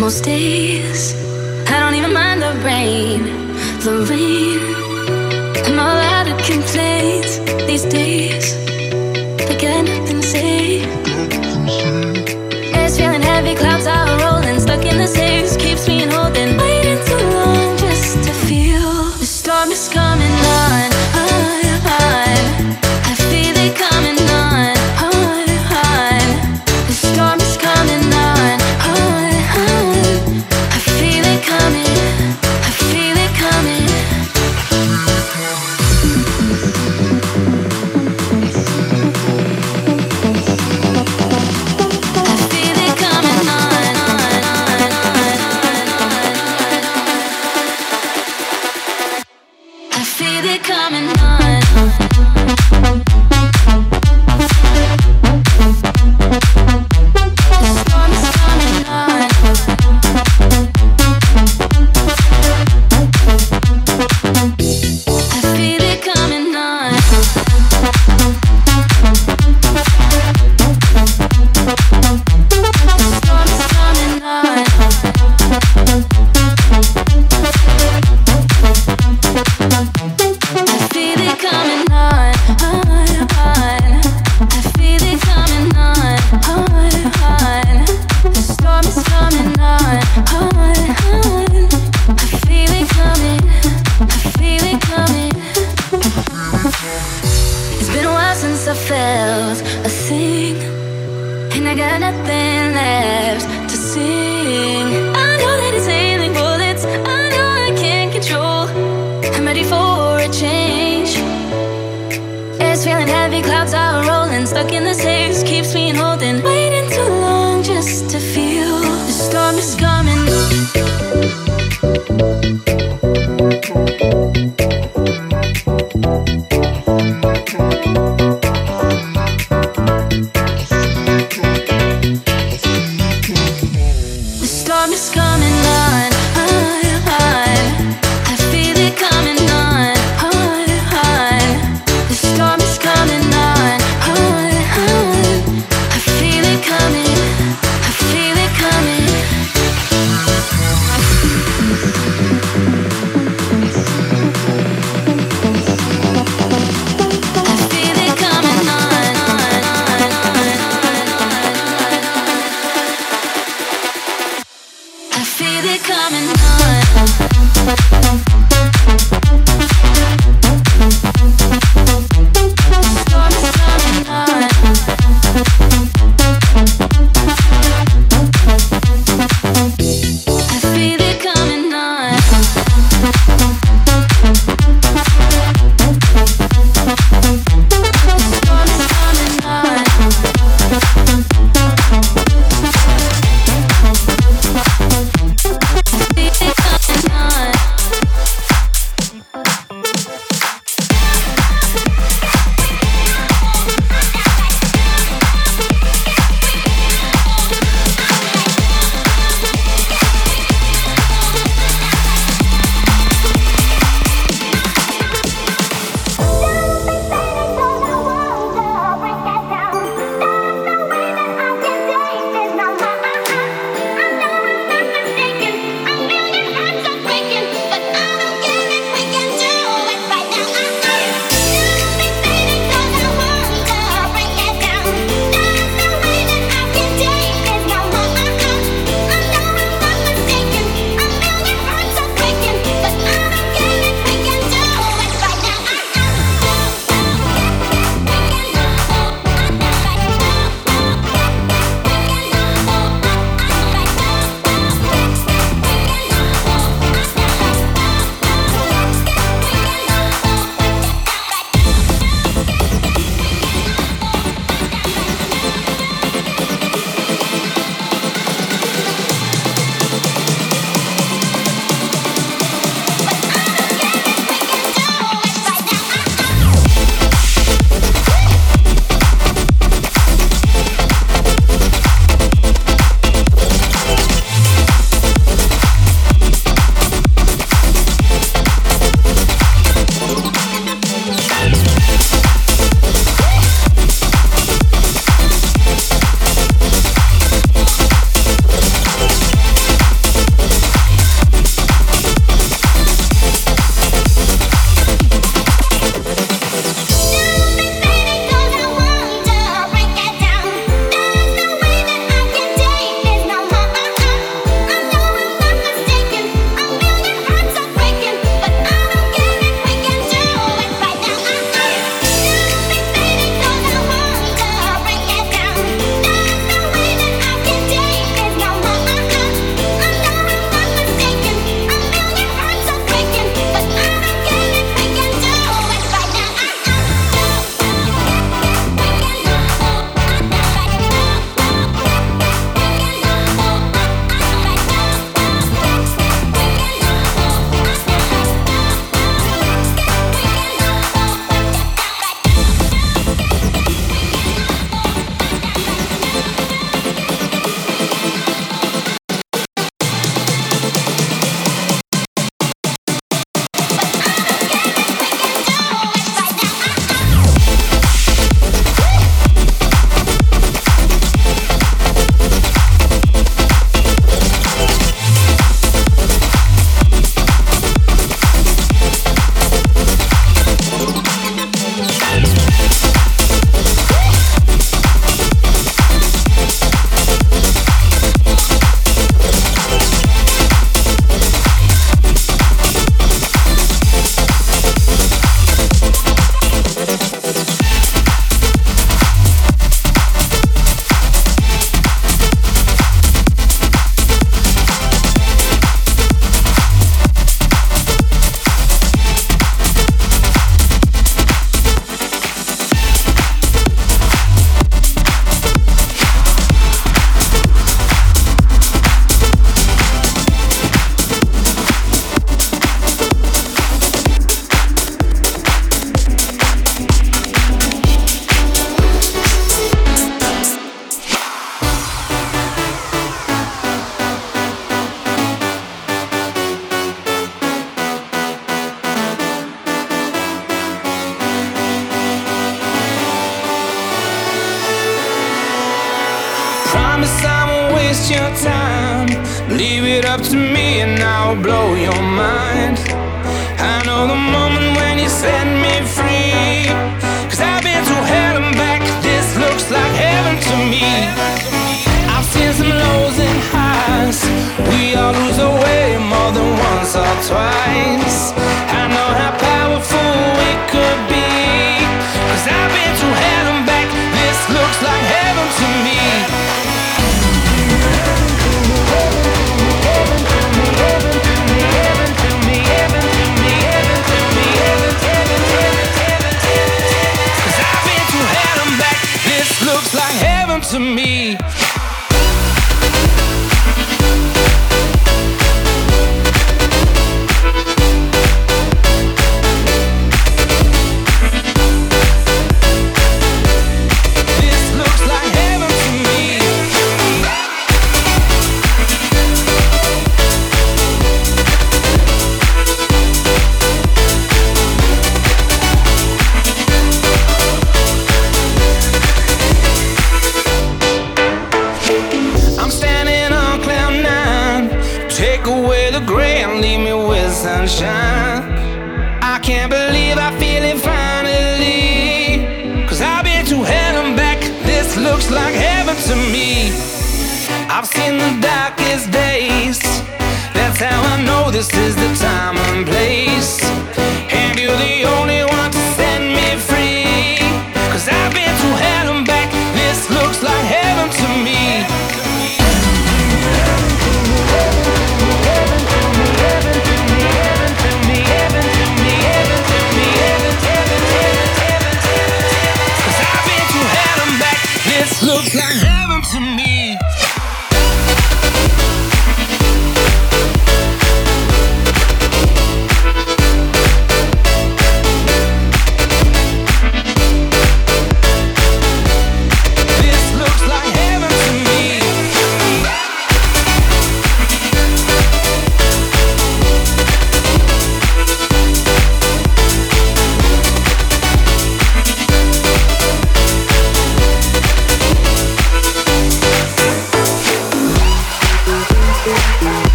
most days, I don't even mind the rain, the rain. I'm all out of complaints these days. I got nothing to say. It's feeling heavy, clouds are rolling, stuck in the saves, keeps me holding.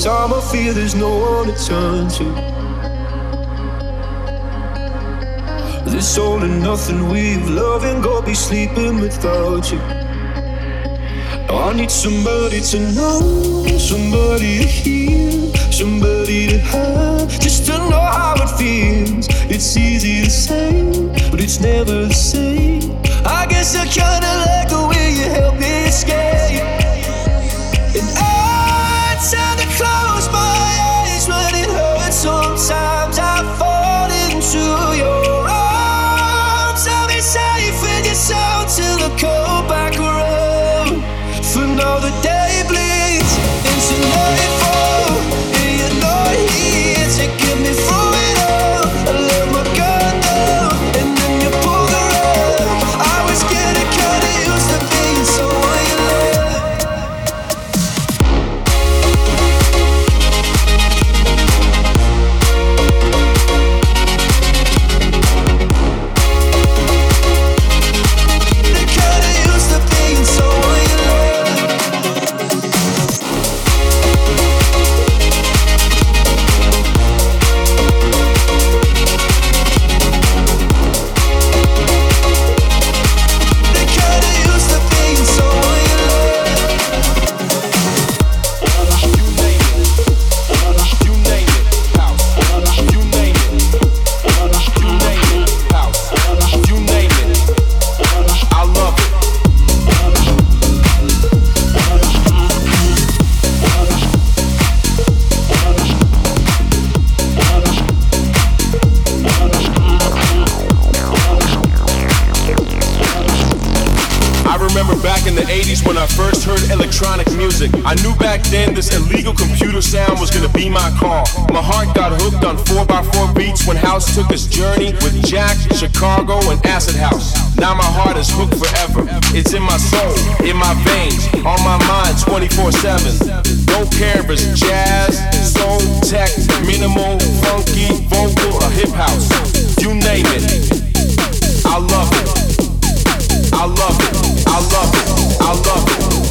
Time I fear there's no one to turn to. This all and nothing we've loved and go be sleeping without you. I need somebody to know, somebody to hear, somebody to have, just to know how it feels. It's easy to say, but it's never the same. I guess I kinda like the way you help me escape. And I outside back then this illegal computer sound was gonna be my call. My heart got hooked on 4x4 beats when House took his journey with Jack, Chicago, and Acid House. Now my heart is hooked forever. It's in my soul, in my veins, on my mind 24 7. Don't care if it's jazz, soul, tech, minimal, funky, vocal, or hip house. You name it. I love it. I love it. I love it. I love it.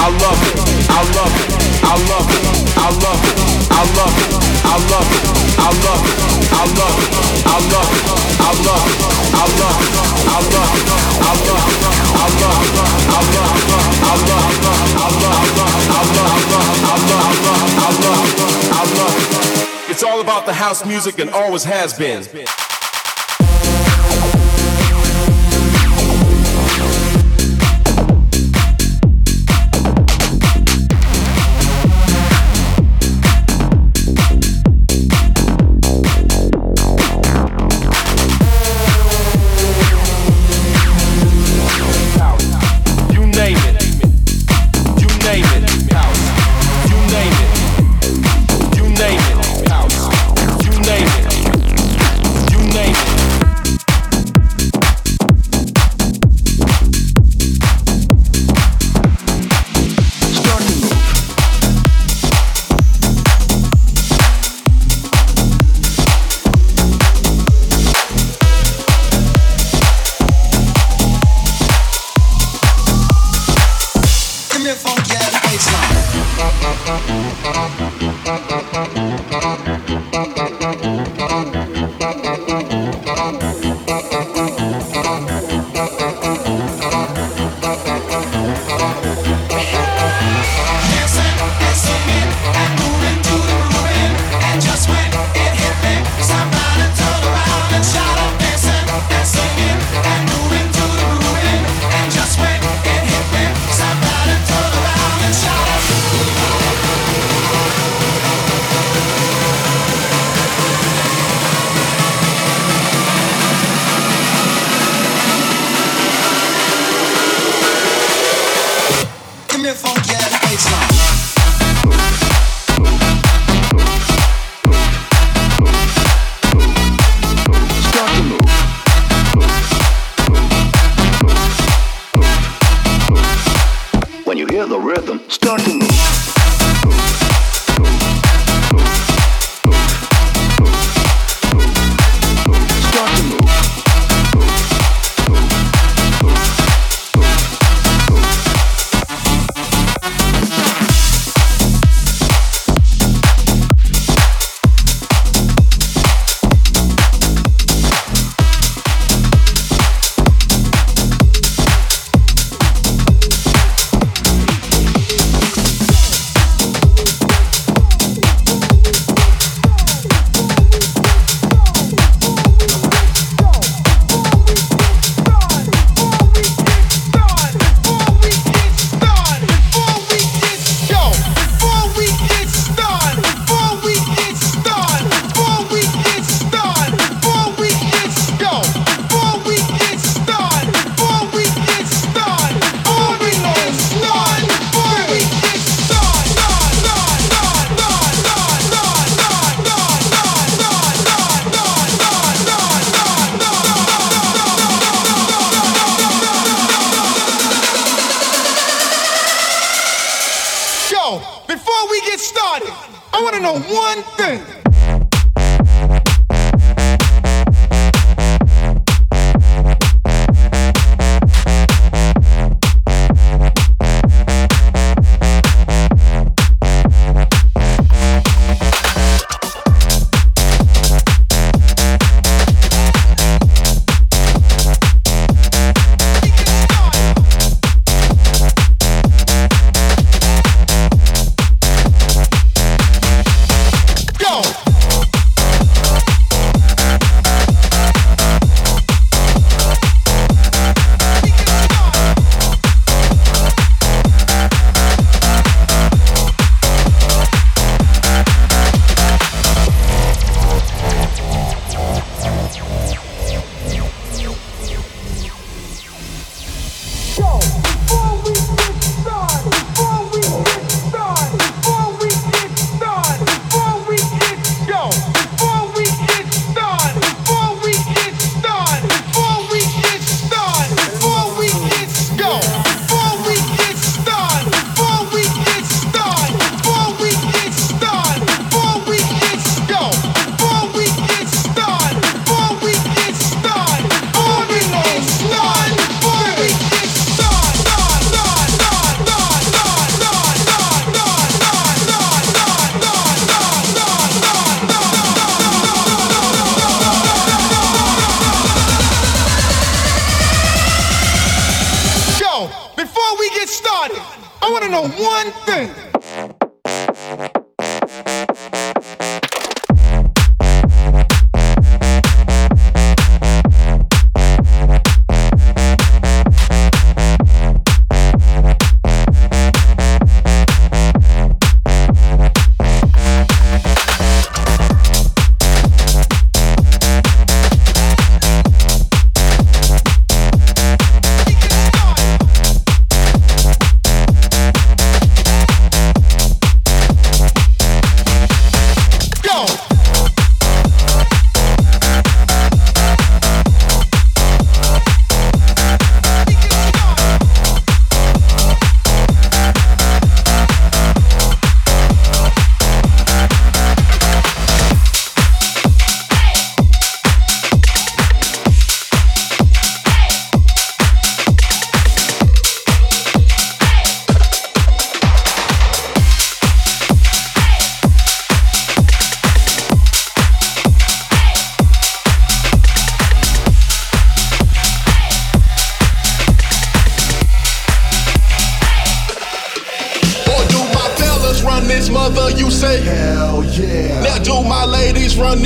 I love it, I love it, I love it, I love it, I love it, I love it, I love it, I love it, I love it, I love it, I love it, I love it, I love it, I love I love I love I love I love I love I love. It's all about the house music and always has been.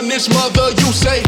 run this mother, you say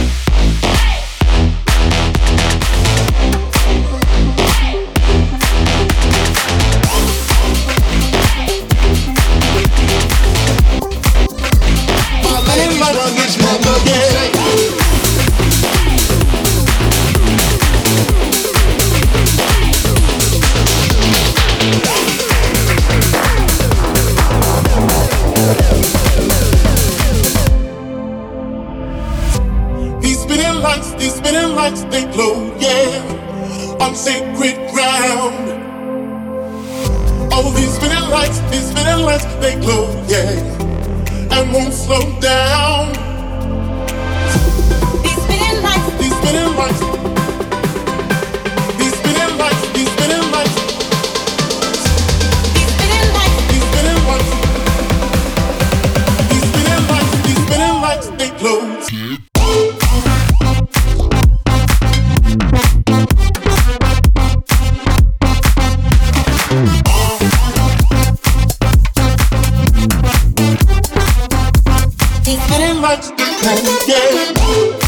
much to play, yeah.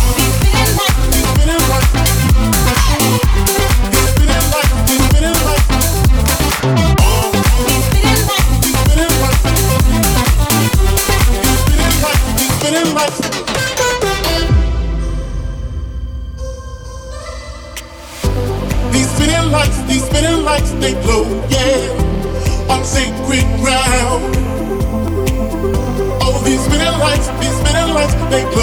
They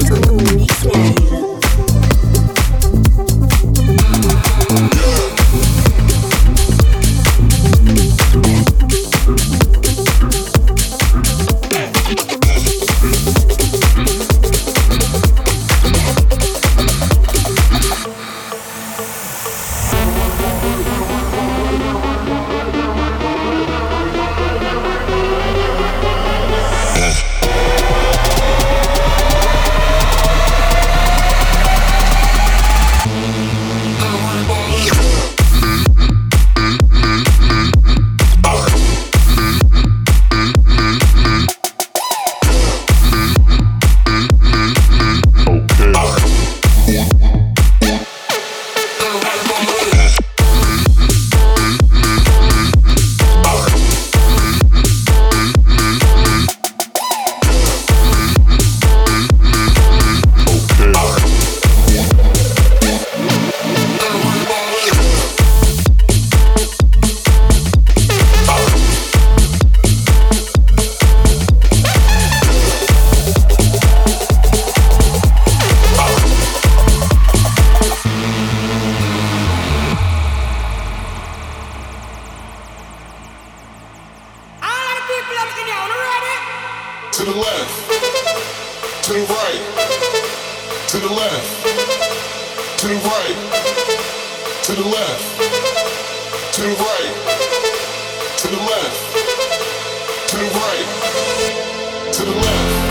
so. Kill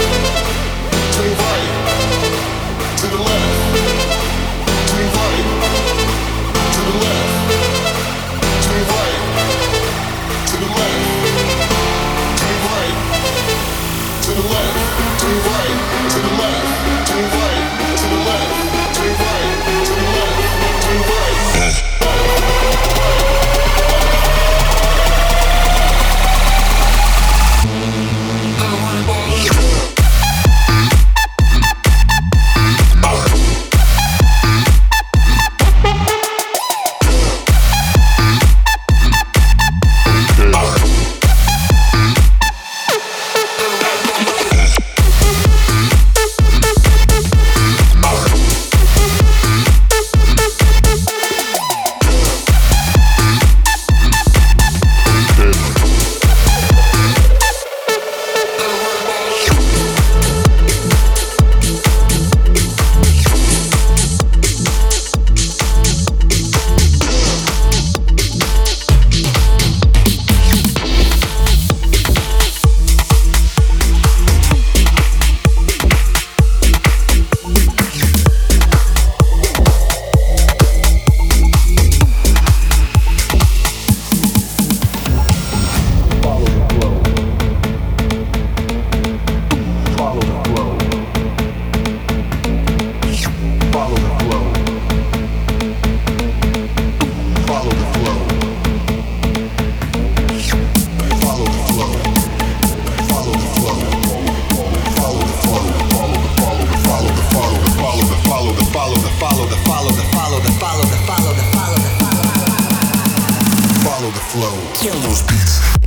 those beats.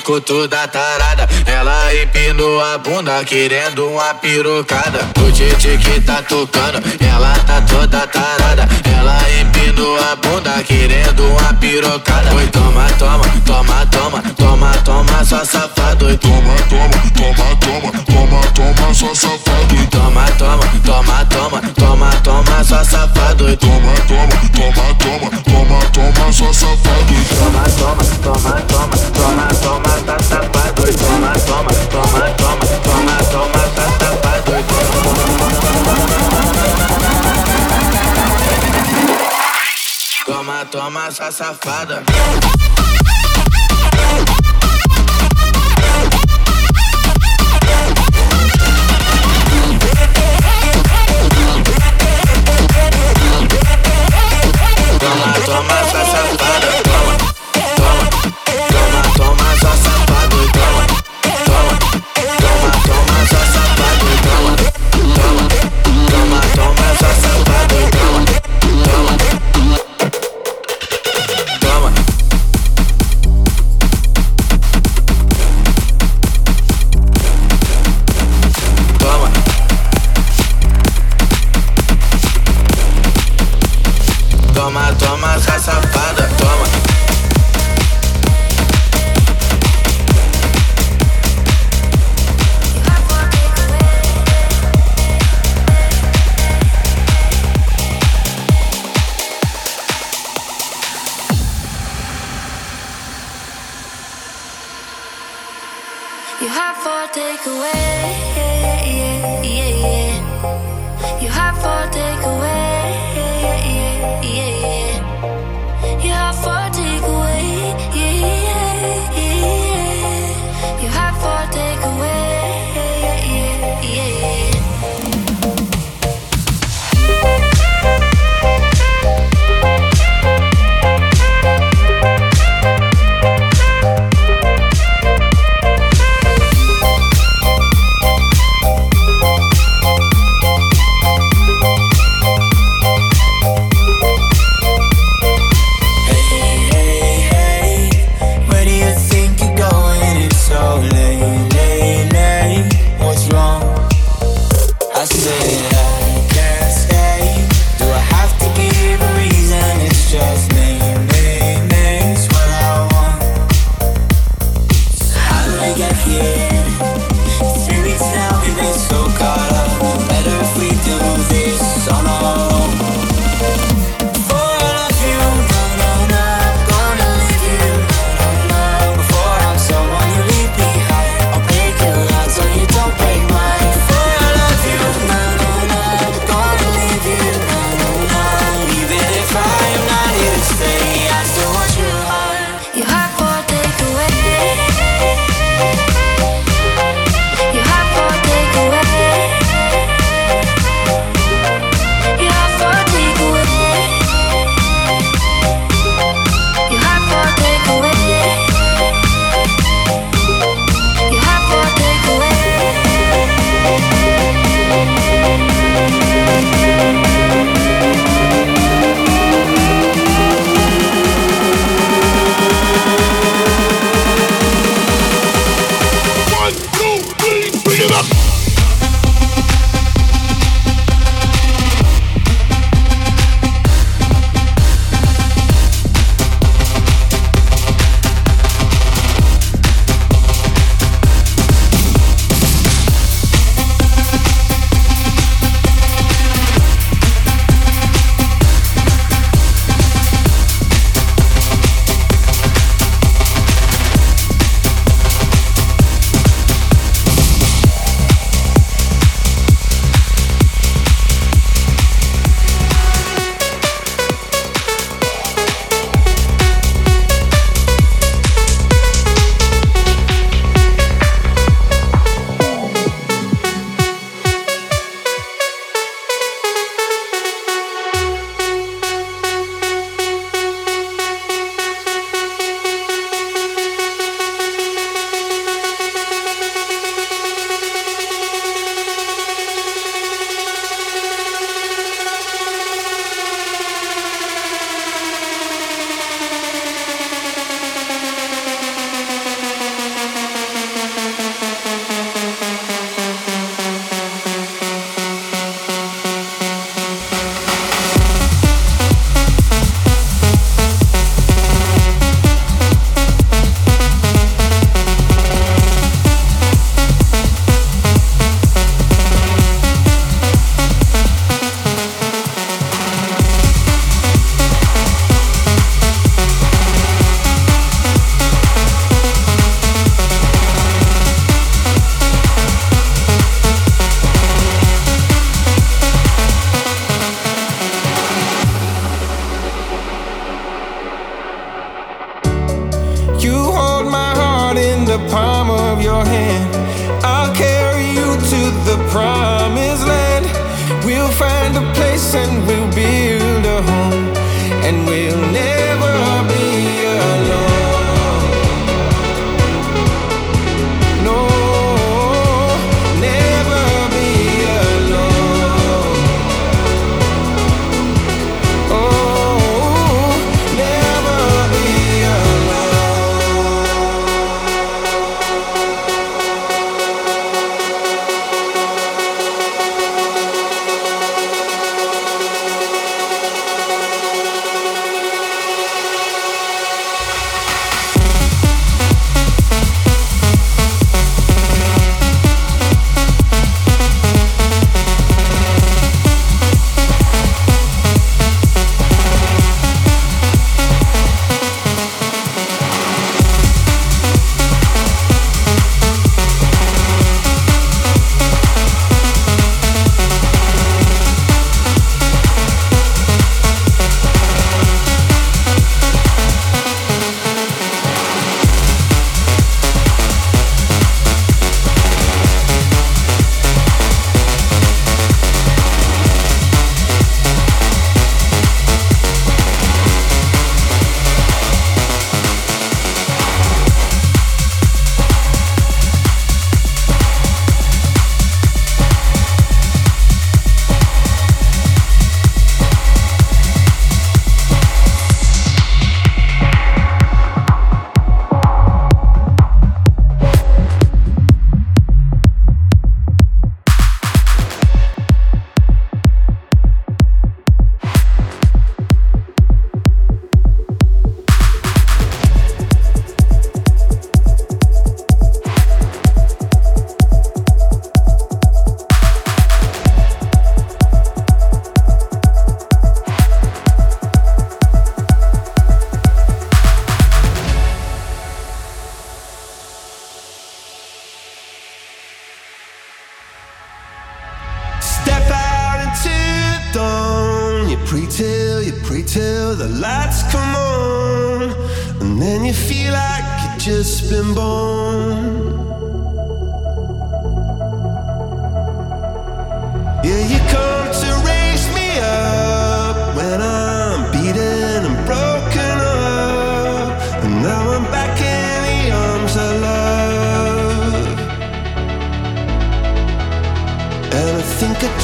Ficou toda tarada. Ela empinou a bunda querendo uma pirocada. O Titi que tá tocando, ela tá toda tarada. Ela empinou a bunda querendo uma pirocada. Oi, toma, toma, toma, toma, toma, toma, só safado. Oi, toma, toma, toma, toma, toma, toma, só safado. Toma, toma, toma Toma, toma, toma, só safado. Toma, toma, toma, toma, toma, toma, só safado. Toma, toma, toma, toma, toma, toma, tá safado. Toma, toma, toma, toma, toma, toma, tá safado. Toma, toma, só safada. Toma, só safada. You have for takeaway.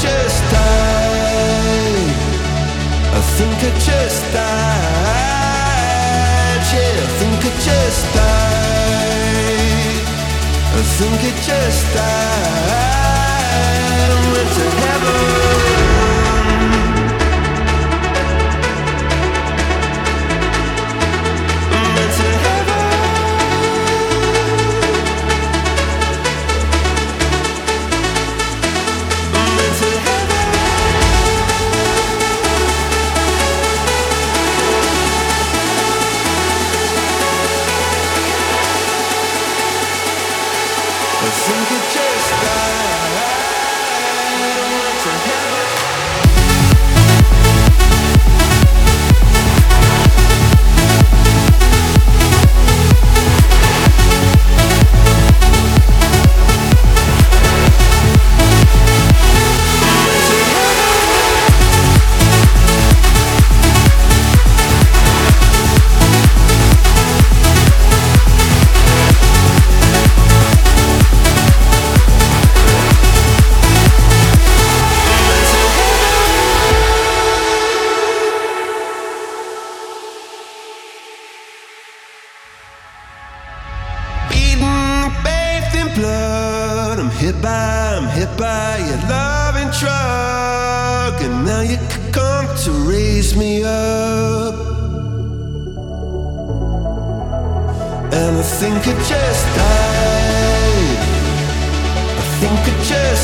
just died. I think I just died. Yeah, I think I just died. I think I just died. I went to heaven.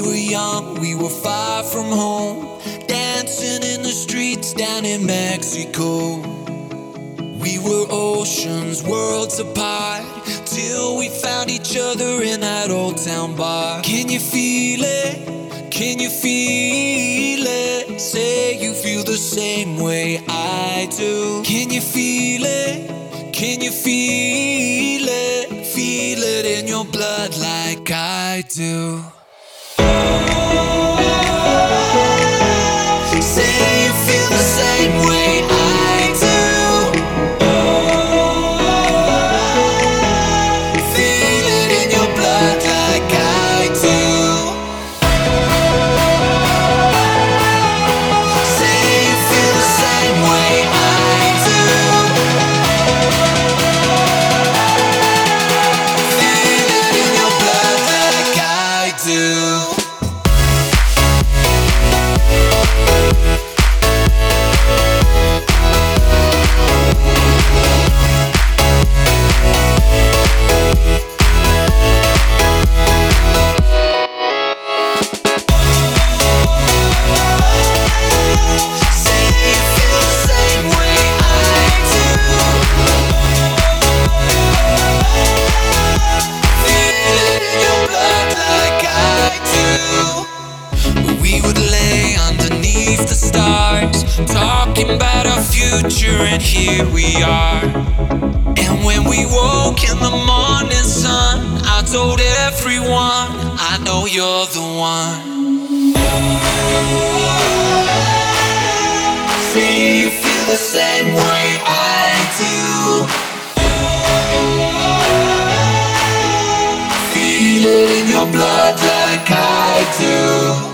were young, we were far from home, dancing in the streets down in Mexico. We were oceans, worlds apart, till we found each other in that old town bar. Can you feel it? Can you feel it? Say you feel the same way I do. Can you feel it? Can you feel it? Feel it in your blood like I do. We woke in the morning sun, I told everyone, I know you're the one. See you feel the same way I do. Feel it in your blood like I do.